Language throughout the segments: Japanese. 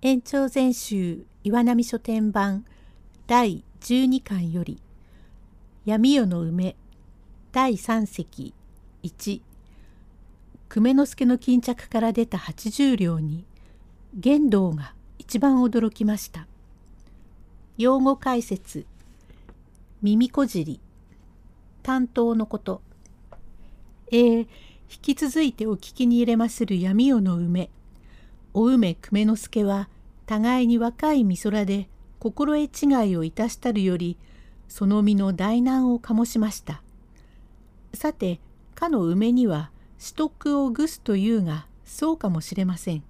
延長全集岩波書店版第12巻より闇夜の梅第3席1久米之助の巾着から出た80両に玄道が一番驚きました。用語解説耳こじり担当のこと。えー、引き続いてお聞きに入れまする闇夜の梅お梅久米之助は互いに若い美空で心得違いをいたしたるよりその身の大難を醸しました。さてかの梅には私徳をぐすというがそうかもしれません。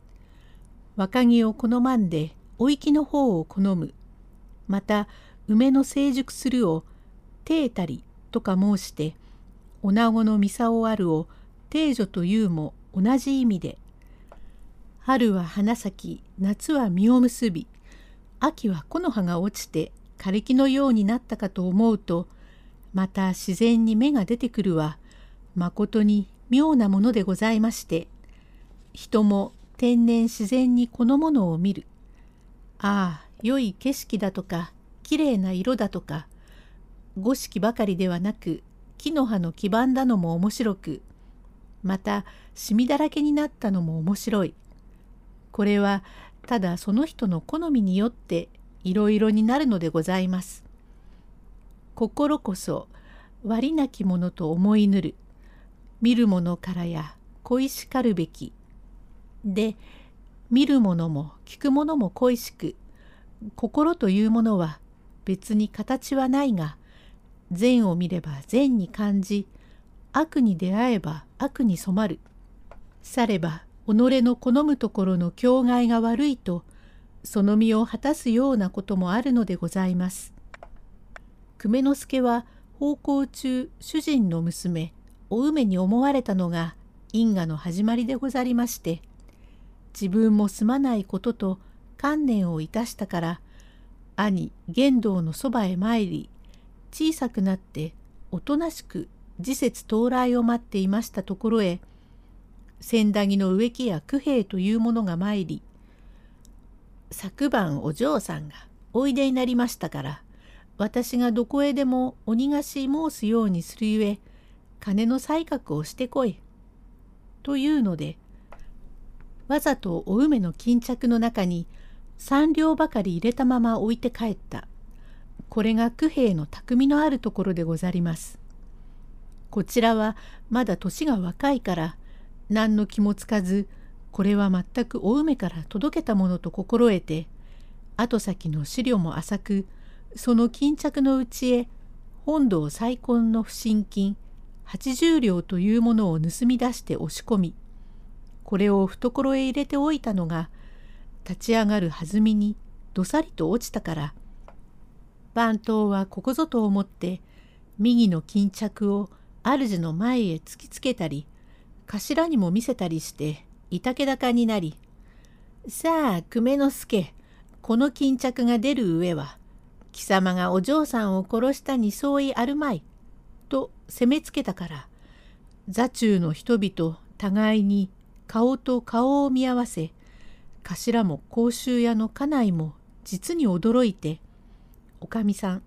若木を好まんでお行きの方を好む。また梅の成熟するを定たりとか申して女子の操あるを定女というも同じ意味で春は花咲き夏は実を結び秋は木の葉が落ちて枯れ木のようになったかと思うとまた自然に芽が出てくるはまことに妙なものでございまして人も天然自然にこのものを見るああ良い景色だとかきれいな色だとか五色ばかりではなく木の葉の基盤だのも面白くまたシミだらけになったのも面白い。これはただその人の好みによっていろいろになるのでございます。心こそ割なきものと思いぬる。見るものからや恋しかるべき。で見るものも聞くものも恋しく。心というものは別に形はないが善を見れば善に感じ悪に出会えば悪に染まる。されば己の好むところの境外が悪いとその身を果たすようなこともあるのでございます。久米之助は奉公中主人の娘お梅に思われたのが因果の始まりでござりまして自分もすまないことと観念をいたしたから兄玄道のそばへ参り小さくなっておとなしく時節到来を待っていましたところへ千駄木の植木や九兵衛というものが参り昨晩お嬢さんがおいでになりましたから私がどこへでも鬼がし申すようにするゆえ金の才覚をしてこい」というのでわざとお梅の巾着の中に三両ばかり入れたまま置いて帰ったこれが九兵衛の匠のあるところでござります。こちらはまだ年が若いから何の気もつかずこれは全くお梅から届けたものと心得て後先の資料も浅くその巾着のうちへ本堂再婚の不審金80両というものを盗み出して押し込みこれを懐へ入れておいたのが立ち上がる弾みにどさりと落ちたから番頭はここぞと思って右の巾着を主の前へ突きつけたり頭にも見せたりしていたけ高になり「さあ久米之助この巾着が出る上は貴様がお嬢さんを殺したに相違あるまい」と責めつけたから座中の人々互いに顔と顔を見合わせ頭も甲州屋の家内も実に驚いておかみさん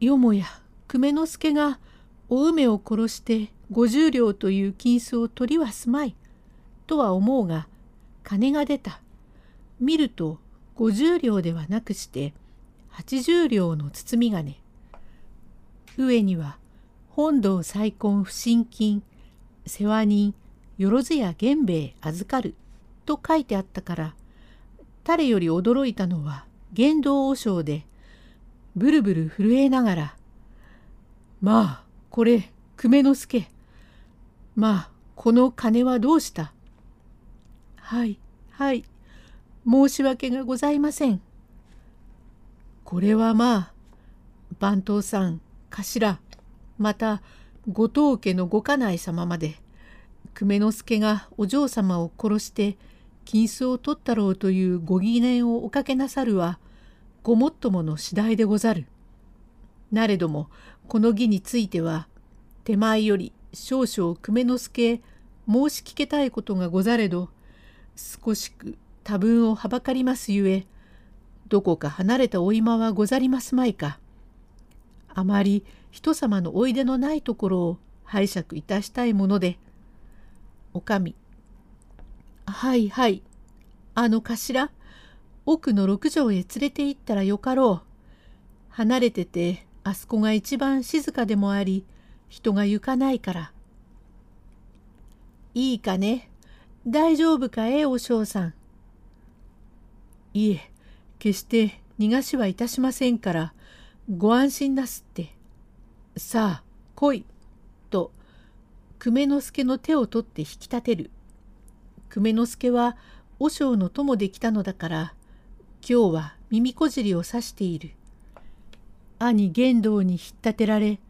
よもや久米之助がお梅を殺して50両という金子を取りはすまい。とは思うが金が出た。見ると50両ではなくして80両の包み金。上には本堂再婚不審金世話人よろずや源兵衛預かると書いてあったから誰より驚いたのは言動和尚でブルブル震えながら「まあこれ久米之助まあこの金はどうした？はいはい申し訳がございません。これはまあ番頭さん頭また後藤家のご家内様まで久米之助がお嬢様を殺して金子を取ったろうというご疑念をおかけなさるはごもっともの次第でござる。なれどもこの儀については手前より少々久米之助へ申し聞けたいことがござれど少しく多分をはばかりますゆえどこか離れたお今はござりますまいか。あまり人様のおいでのないところを拝借いたしたいもので。おかみ。はいはい。あの頭、奥の六畳へ連れて行ったらよかろう。離れててあそこが一番静かでもあり人が行かないから。いいかね？大丈夫かえお嬢さん？いえ決して逃がしはいたしませんからご安心なすって。さあ来い。と久米之助の手を取って引き立てる。久米之助は和尚の友で来たのだから今日は耳こじりを刺している。兄玄道に引っ立てられ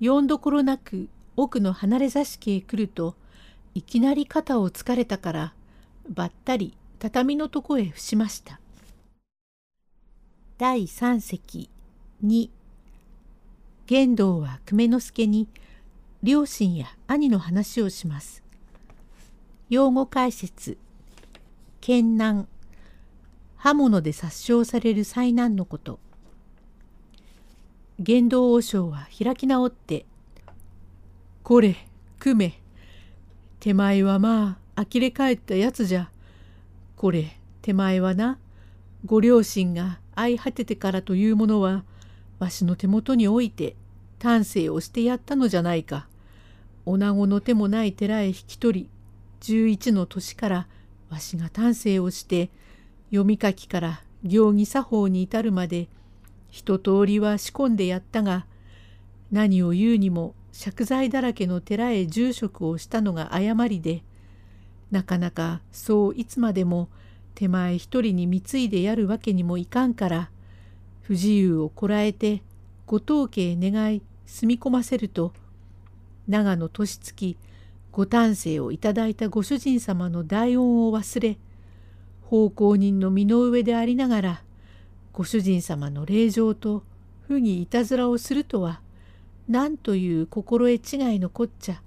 よんどころなく奥の離れ座敷へ来るといきなり肩をつかれたからばったり畳のとこへ伏しました。第三席2玄道は久米之助に両親や兄の話をします。用語解説剣難刃物で殺傷される災難のこと玄道和尚は開き直って「これ久米手前はまあ呆れ返ったやつじゃ。これ手前はなご両親が相果ててからというものはわしの手元に置いて丹精をしてやったのじゃないか。女子の手もない寺へ引き取り11の年からわしが丹精をして読み書きから行儀作法に至るまで一通りは仕込んでやったが何を言うにも借財だらけの寺へ住職をしたのが誤りでなかなかそういつまでも手前一人に貢いでやるわけにもいかんから不自由をこらえてご当家へ願い住み込ませると長野年月ご丹精をいただいたご主人様の大恩を忘れ奉公人の身の上でありながらご主人様の令状と不義いたずらをするとは何という心得違いのこっちゃ。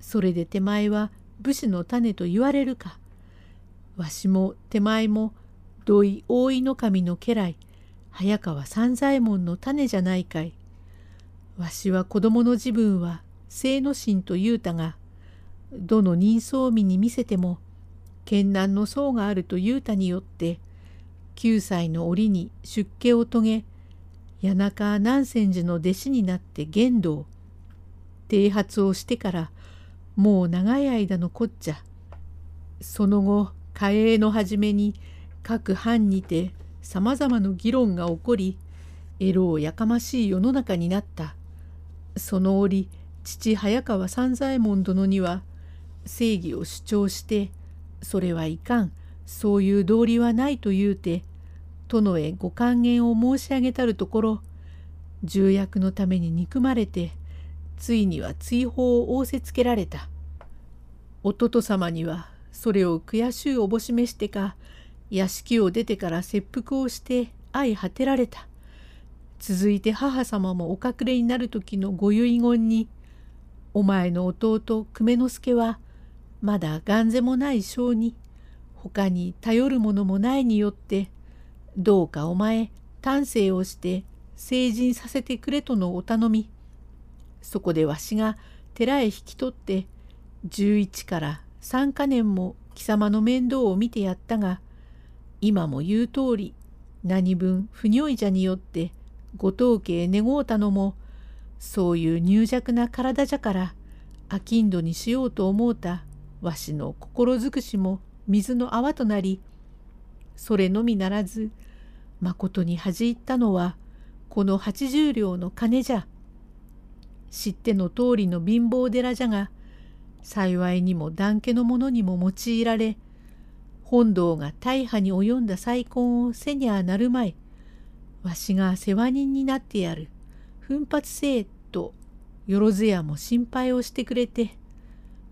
それで手前は武士の種と言われるか。わしも手前も土井大井の神の家来早川三左衛門の種じゃないかい。わしは子供の自分は清之進と言うたがどの人相見に見せても剣難の層があると言うたによって9歳の折に出家を遂げ谷中南泉寺の弟子になって玄道剃髪をしてからもう長い間のこっちゃその後嘉永の初めに各藩にてさまざまな議論が起こりエロをやかましい世の中になった。その折父早川三左衛門殿には正義を主張してそれはいかん。そういう道理はないと言うて殿へご還元を申し上げたるところ重役のために憎まれてついには追放を仰せつけられた。弟様にはそれを悔しいおぼしめしてか屋敷を出てから切腹をして相果てられた。続いて母様もお隠れになる時のご遺言に「お前の弟久米之助はまだ眼ぜもない性に他に頼るものもないによってどうかお前丹精をして成人させてくれとのお頼み。そこでわしが寺へ引き取って11から3か年も貴様の面倒を見てやったが今も言う通り何分不如意じゃによってご当家へ願うたのもそういう入弱な体じゃから商人にしようと思うたわしの心尽くしも水の泡となりそれのみならずまことに恥じったのはこの八十両の金じゃ。知っての通りの貧乏寺じゃが幸いにも団家の者にも用いられ本堂が大破に及んだ再婚をせにゃなるまいわしが世話人になってやる奮発せえとよろずやも心配をしてくれて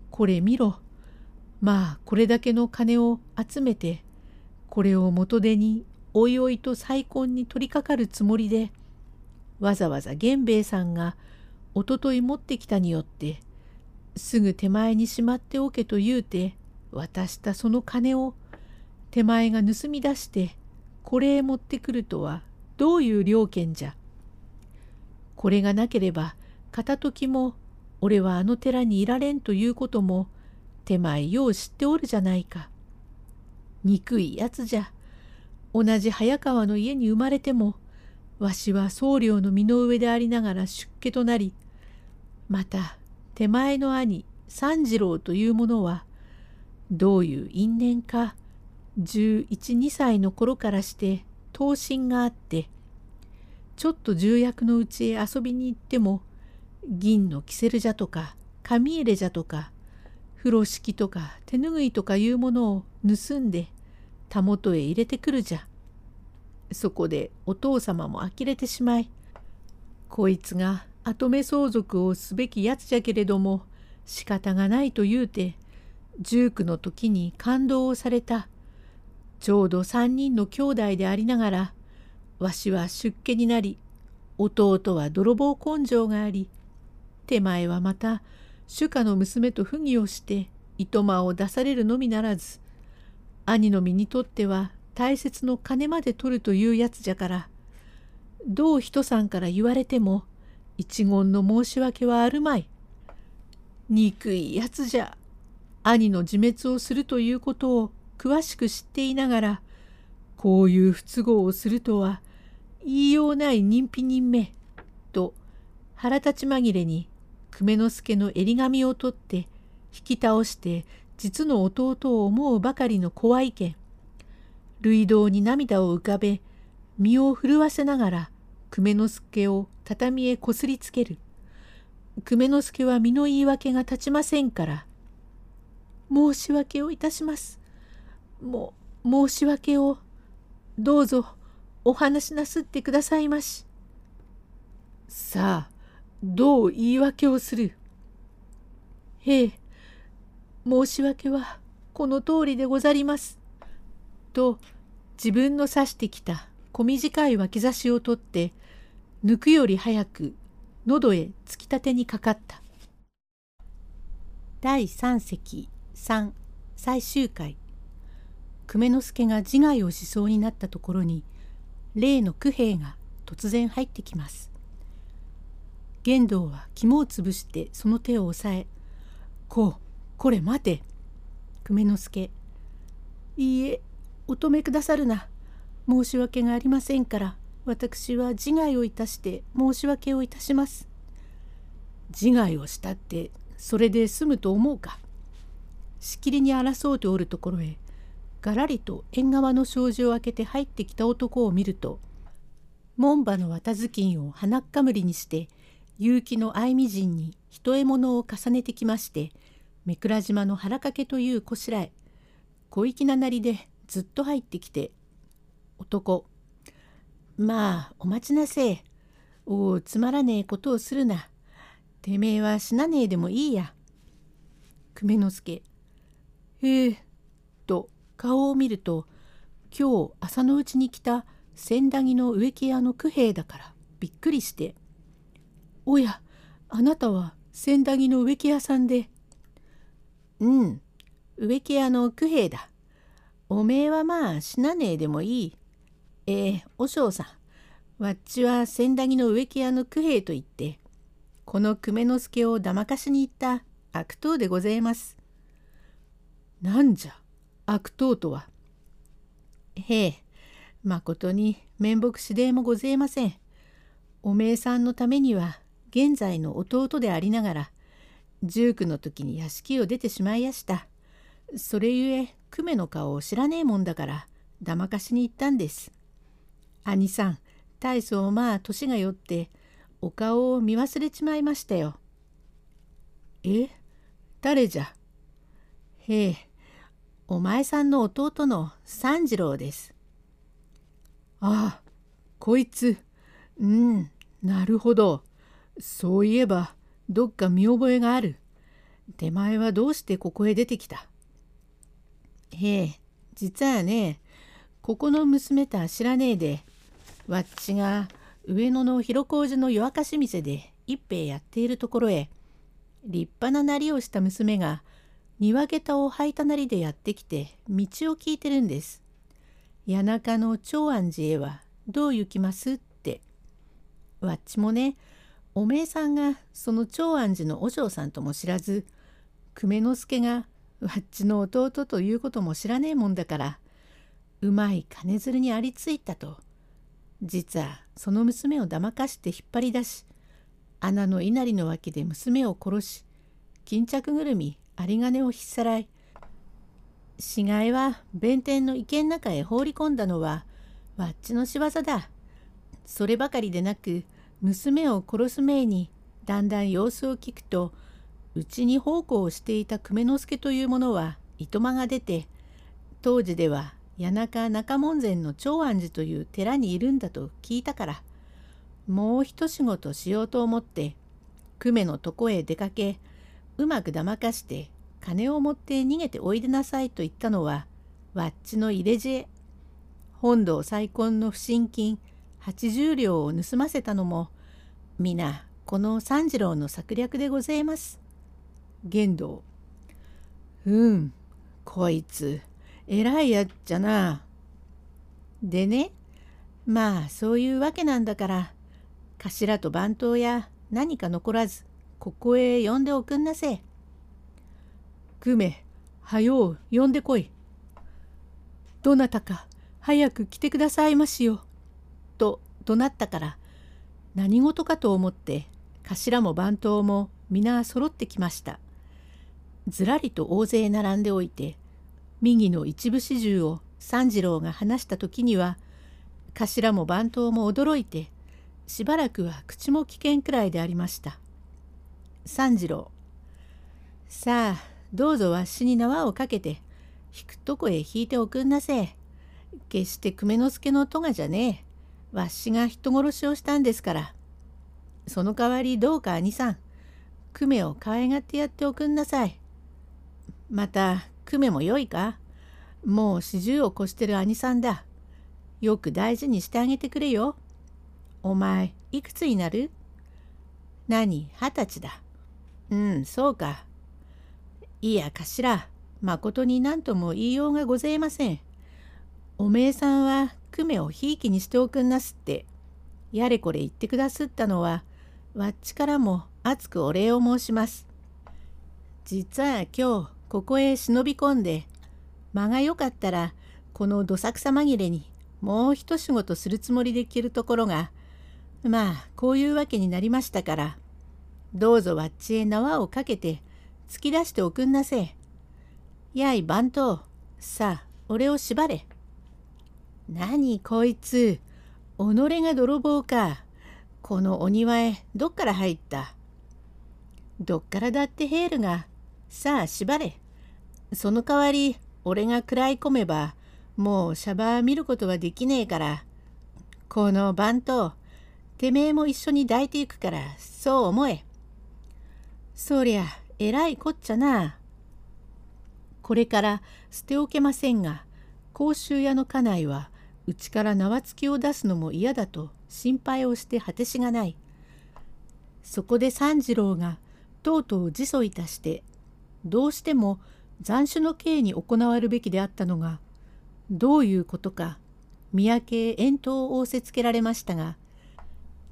これ見ろまあこれだけの金を集めてこれを元手においおいと再婚に取りかかるつもりでわざわざ源兵衛さんがおととい持ってきたによってすぐ手前にしまっておけと言うて渡したその金を手前が盗み出してこれへ持ってくるとはどういう了見じゃ。これがなければ片時も俺はあの寺にいられんということも手前よう知っておるじゃないか。憎いやつじゃ。同じ早川の家に生まれてもわしは僧侶の身の上でありながら出家となりまた手前の兄三次郎というものはどういう因縁か1112歳の頃からして刀身があってちょっと重役のうちへ遊びに行っても銀のキセルじゃとか紙入れじゃとか風呂敷とか手ぬぐいとかいうものを盗んでたもとへ入れてくるじゃ。そこでお父様も呆れてしまいこいつが跡目相続をすべきやつじゃけれども仕方がないと言うて19の時に感動をされたちょうど3人の兄弟でありながらわしは出家になり弟は泥棒根性があり手前はまた主家の娘と不義をして糸間を出されるのみならず兄の身にとっては大切の金まで取るというやつじゃからどう人さんから言われても一言の申し訳はあるまい。憎いやつじゃ。兄の自滅をするということを詳しく知っていながらこういう不都合をするとは言いようない人否人目と腹立ち紛れに久米之助の襟髪を取って引き倒して実の弟を思うばかりの怖い剣類道に涙を浮かべ身を震わせながら久米之助を畳へこすりつける。久米之助は身の言い訳が立ちませんから申し訳をいたします。も申し訳をどうぞお話しなすってくださいまし。さあどう言い訳をするへえ申し訳はこの通りでござります。と自分の指してきた小短い脇差しを取って抜くより早く喉へ突き立てにかかった。第三席三最終回久米之助が自害をしそうになったところに例の九兵衛が突然入ってきます。玄道は肝を潰してその手を押さえ「こうこれ待て。久米之助。いいえ、お止めくださるな。申し訳がありませんから、私は自害をいたして申し訳をいたします。自害をしたって、それで済むと思うか。しきりに争うておるところへ、がらりと縁側の障子を開けて入ってきた男を見ると、門馬の綿頭巾を鼻っかむりにして、結城の相見陣に一獲物を重ねてきまして、目倉島の腹掛けというこしらえ小粋ななりでずっと入ってきて男まあお待ちなせ。えおおつまらねえことをするな。てめえは死なねえでもいいや。久米之助へえと顔を見ると今日朝のうちに来た千駄木の植木屋の九兵衛だからびっくりして「おやあなたは千駄木の植木屋さんでうん、植木屋の九兵だ。おめえはまあ死なねえでもいい。ええお嬢さん、わっちは千駄木の植木屋の九兵と言って、この久米之助をだまかしに行った悪党でございます。なんじゃ、悪党とは。へえ、まことに面目次第もごぜえません。おめえさんのためには現在の弟でありながら19の時に屋敷を出てしまいやした。それゆえ久米の顔を知らねえもんだからだまかしに行ったんです。兄さん大層まあ年がよってお顔を見忘れちまいましたよ。え誰じゃ？へえお前さんの弟の三次郎です。ああこいつうんなるほどそういえばどっか見覚えがある。手前はどうしてここへ出てきた?へえ、実はね、ここの娘とは知らねえで、わっちが上野の広小路の夜明かし店で一杯やっているところへ、立派ななりをした娘が、庭下駄を履いたなりでやってきて道を聞いてるんです。谷中の長安寺へはどう行きますって。わっちもねおめえさんがその長安寺の和尚さんとも知らず久米之助がわっちの弟ということも知らねえもんだからうまい金づるにありついたと実はその娘をだまかして引っ張り出し穴の稲荷の脇で娘を殺し巾着ぐるみ有金を引っさらい死骸は弁天の池の中へ放り込んだのはわっちの仕業だ。そればかりでなく娘を殺す前にだんだん様子を聞くとうちに奉公をしていた久米之助という者はいとまが出て当時では谷中中門前の長安寺という寺にいるんだと聞いたからもう一仕事しようと思って久米のとこへ出かけうまくだまかして金を持って逃げておいでなさいと言ったのはわっちの入れ知恵。本堂再婚の不審金80両を盗ませたのも皆この三次郎の策略でございます。玄道うんこいつ偉いやっちゃな。でねまあそういうわけなんだから頭と番頭や何か残らずここへ呼んでおくんなせ。久米はよう呼んでこい。どなたか早く来てくださいましよ。と怒鳴ったから何事かと思って頭も番頭も皆揃ってきました。ずらりと大勢並んでおいて右の一部始終を三次郎が話した時には頭も番頭も驚いてしばらくは口も危険くらいでありました。三次郎さあどうぞわしに縄をかけて引くとこへ引いておくんなせ決して久米之助の咎じゃねえわしが人殺しをしたんですから。その代わりどうか兄さん久米を可愛がってやっておくんなさい。また久米もよいか？もう四十を越してる兄さんだ。よく大事にしてあげてくれよ。お前いくつになる？何？二十歳だ。うんそうか。いや頭。まことに何とも言いようがございません。おめえさんは久米をひいきにしておくんなすって。やれこれ言ってくだすったのはわっちからも熱くお礼を申します。実は今日ここへ忍び込んで間がよかったらこのどさくさ紛れにもう一仕事するつもりで来るところがまあこういうわけになりましたからどうぞわっちへ縄をかけて突き出しておくんなせやい番頭さあ俺を縛れ。何こいつ己が泥棒かこのお庭へどっから入った？どっからだってヘールがさあ縛れ。その代わり俺が食らい込めばもうシャバー見ることはできねえから。この番頭てめえも一緒に抱いていくからそう思え。そりゃえらいこっちゃな。これから捨ておけませんが甲州屋の家内はうちから縄付きを出すのも嫌だと心配をして果てしがない。そこで三次郎がとうとう自訴いたしてどうしても斬首の刑に行わるべきであったのがどういうことか三宅へ遠投を仰せつけられましたが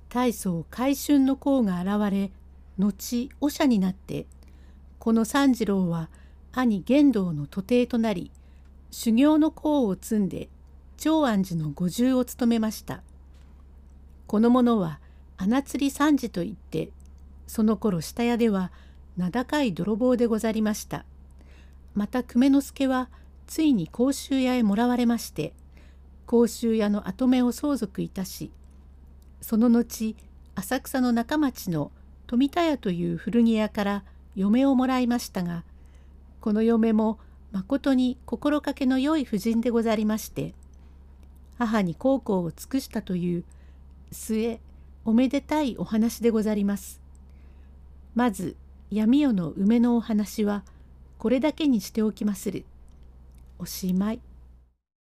大層海春の功が現れ後長者になってこの三次郎は兄玄道の徒弟となり修行の功を積んで長安寺の五重を務めました。この者は穴釣り三次といってその頃下屋では名高い泥棒でござりました。また久米之助はついに甲州屋へもらわれまして甲州屋の跡目を相続いたしその後浅草の中町の富田屋という古着屋から嫁をもらいましたがこの嫁もまことに心掛けの良い婦人でござりまして母に孝行を尽くしたという末おめでたいお話でござります。まず闇夜の梅のお話はこれだけにしておきまする。おしまい。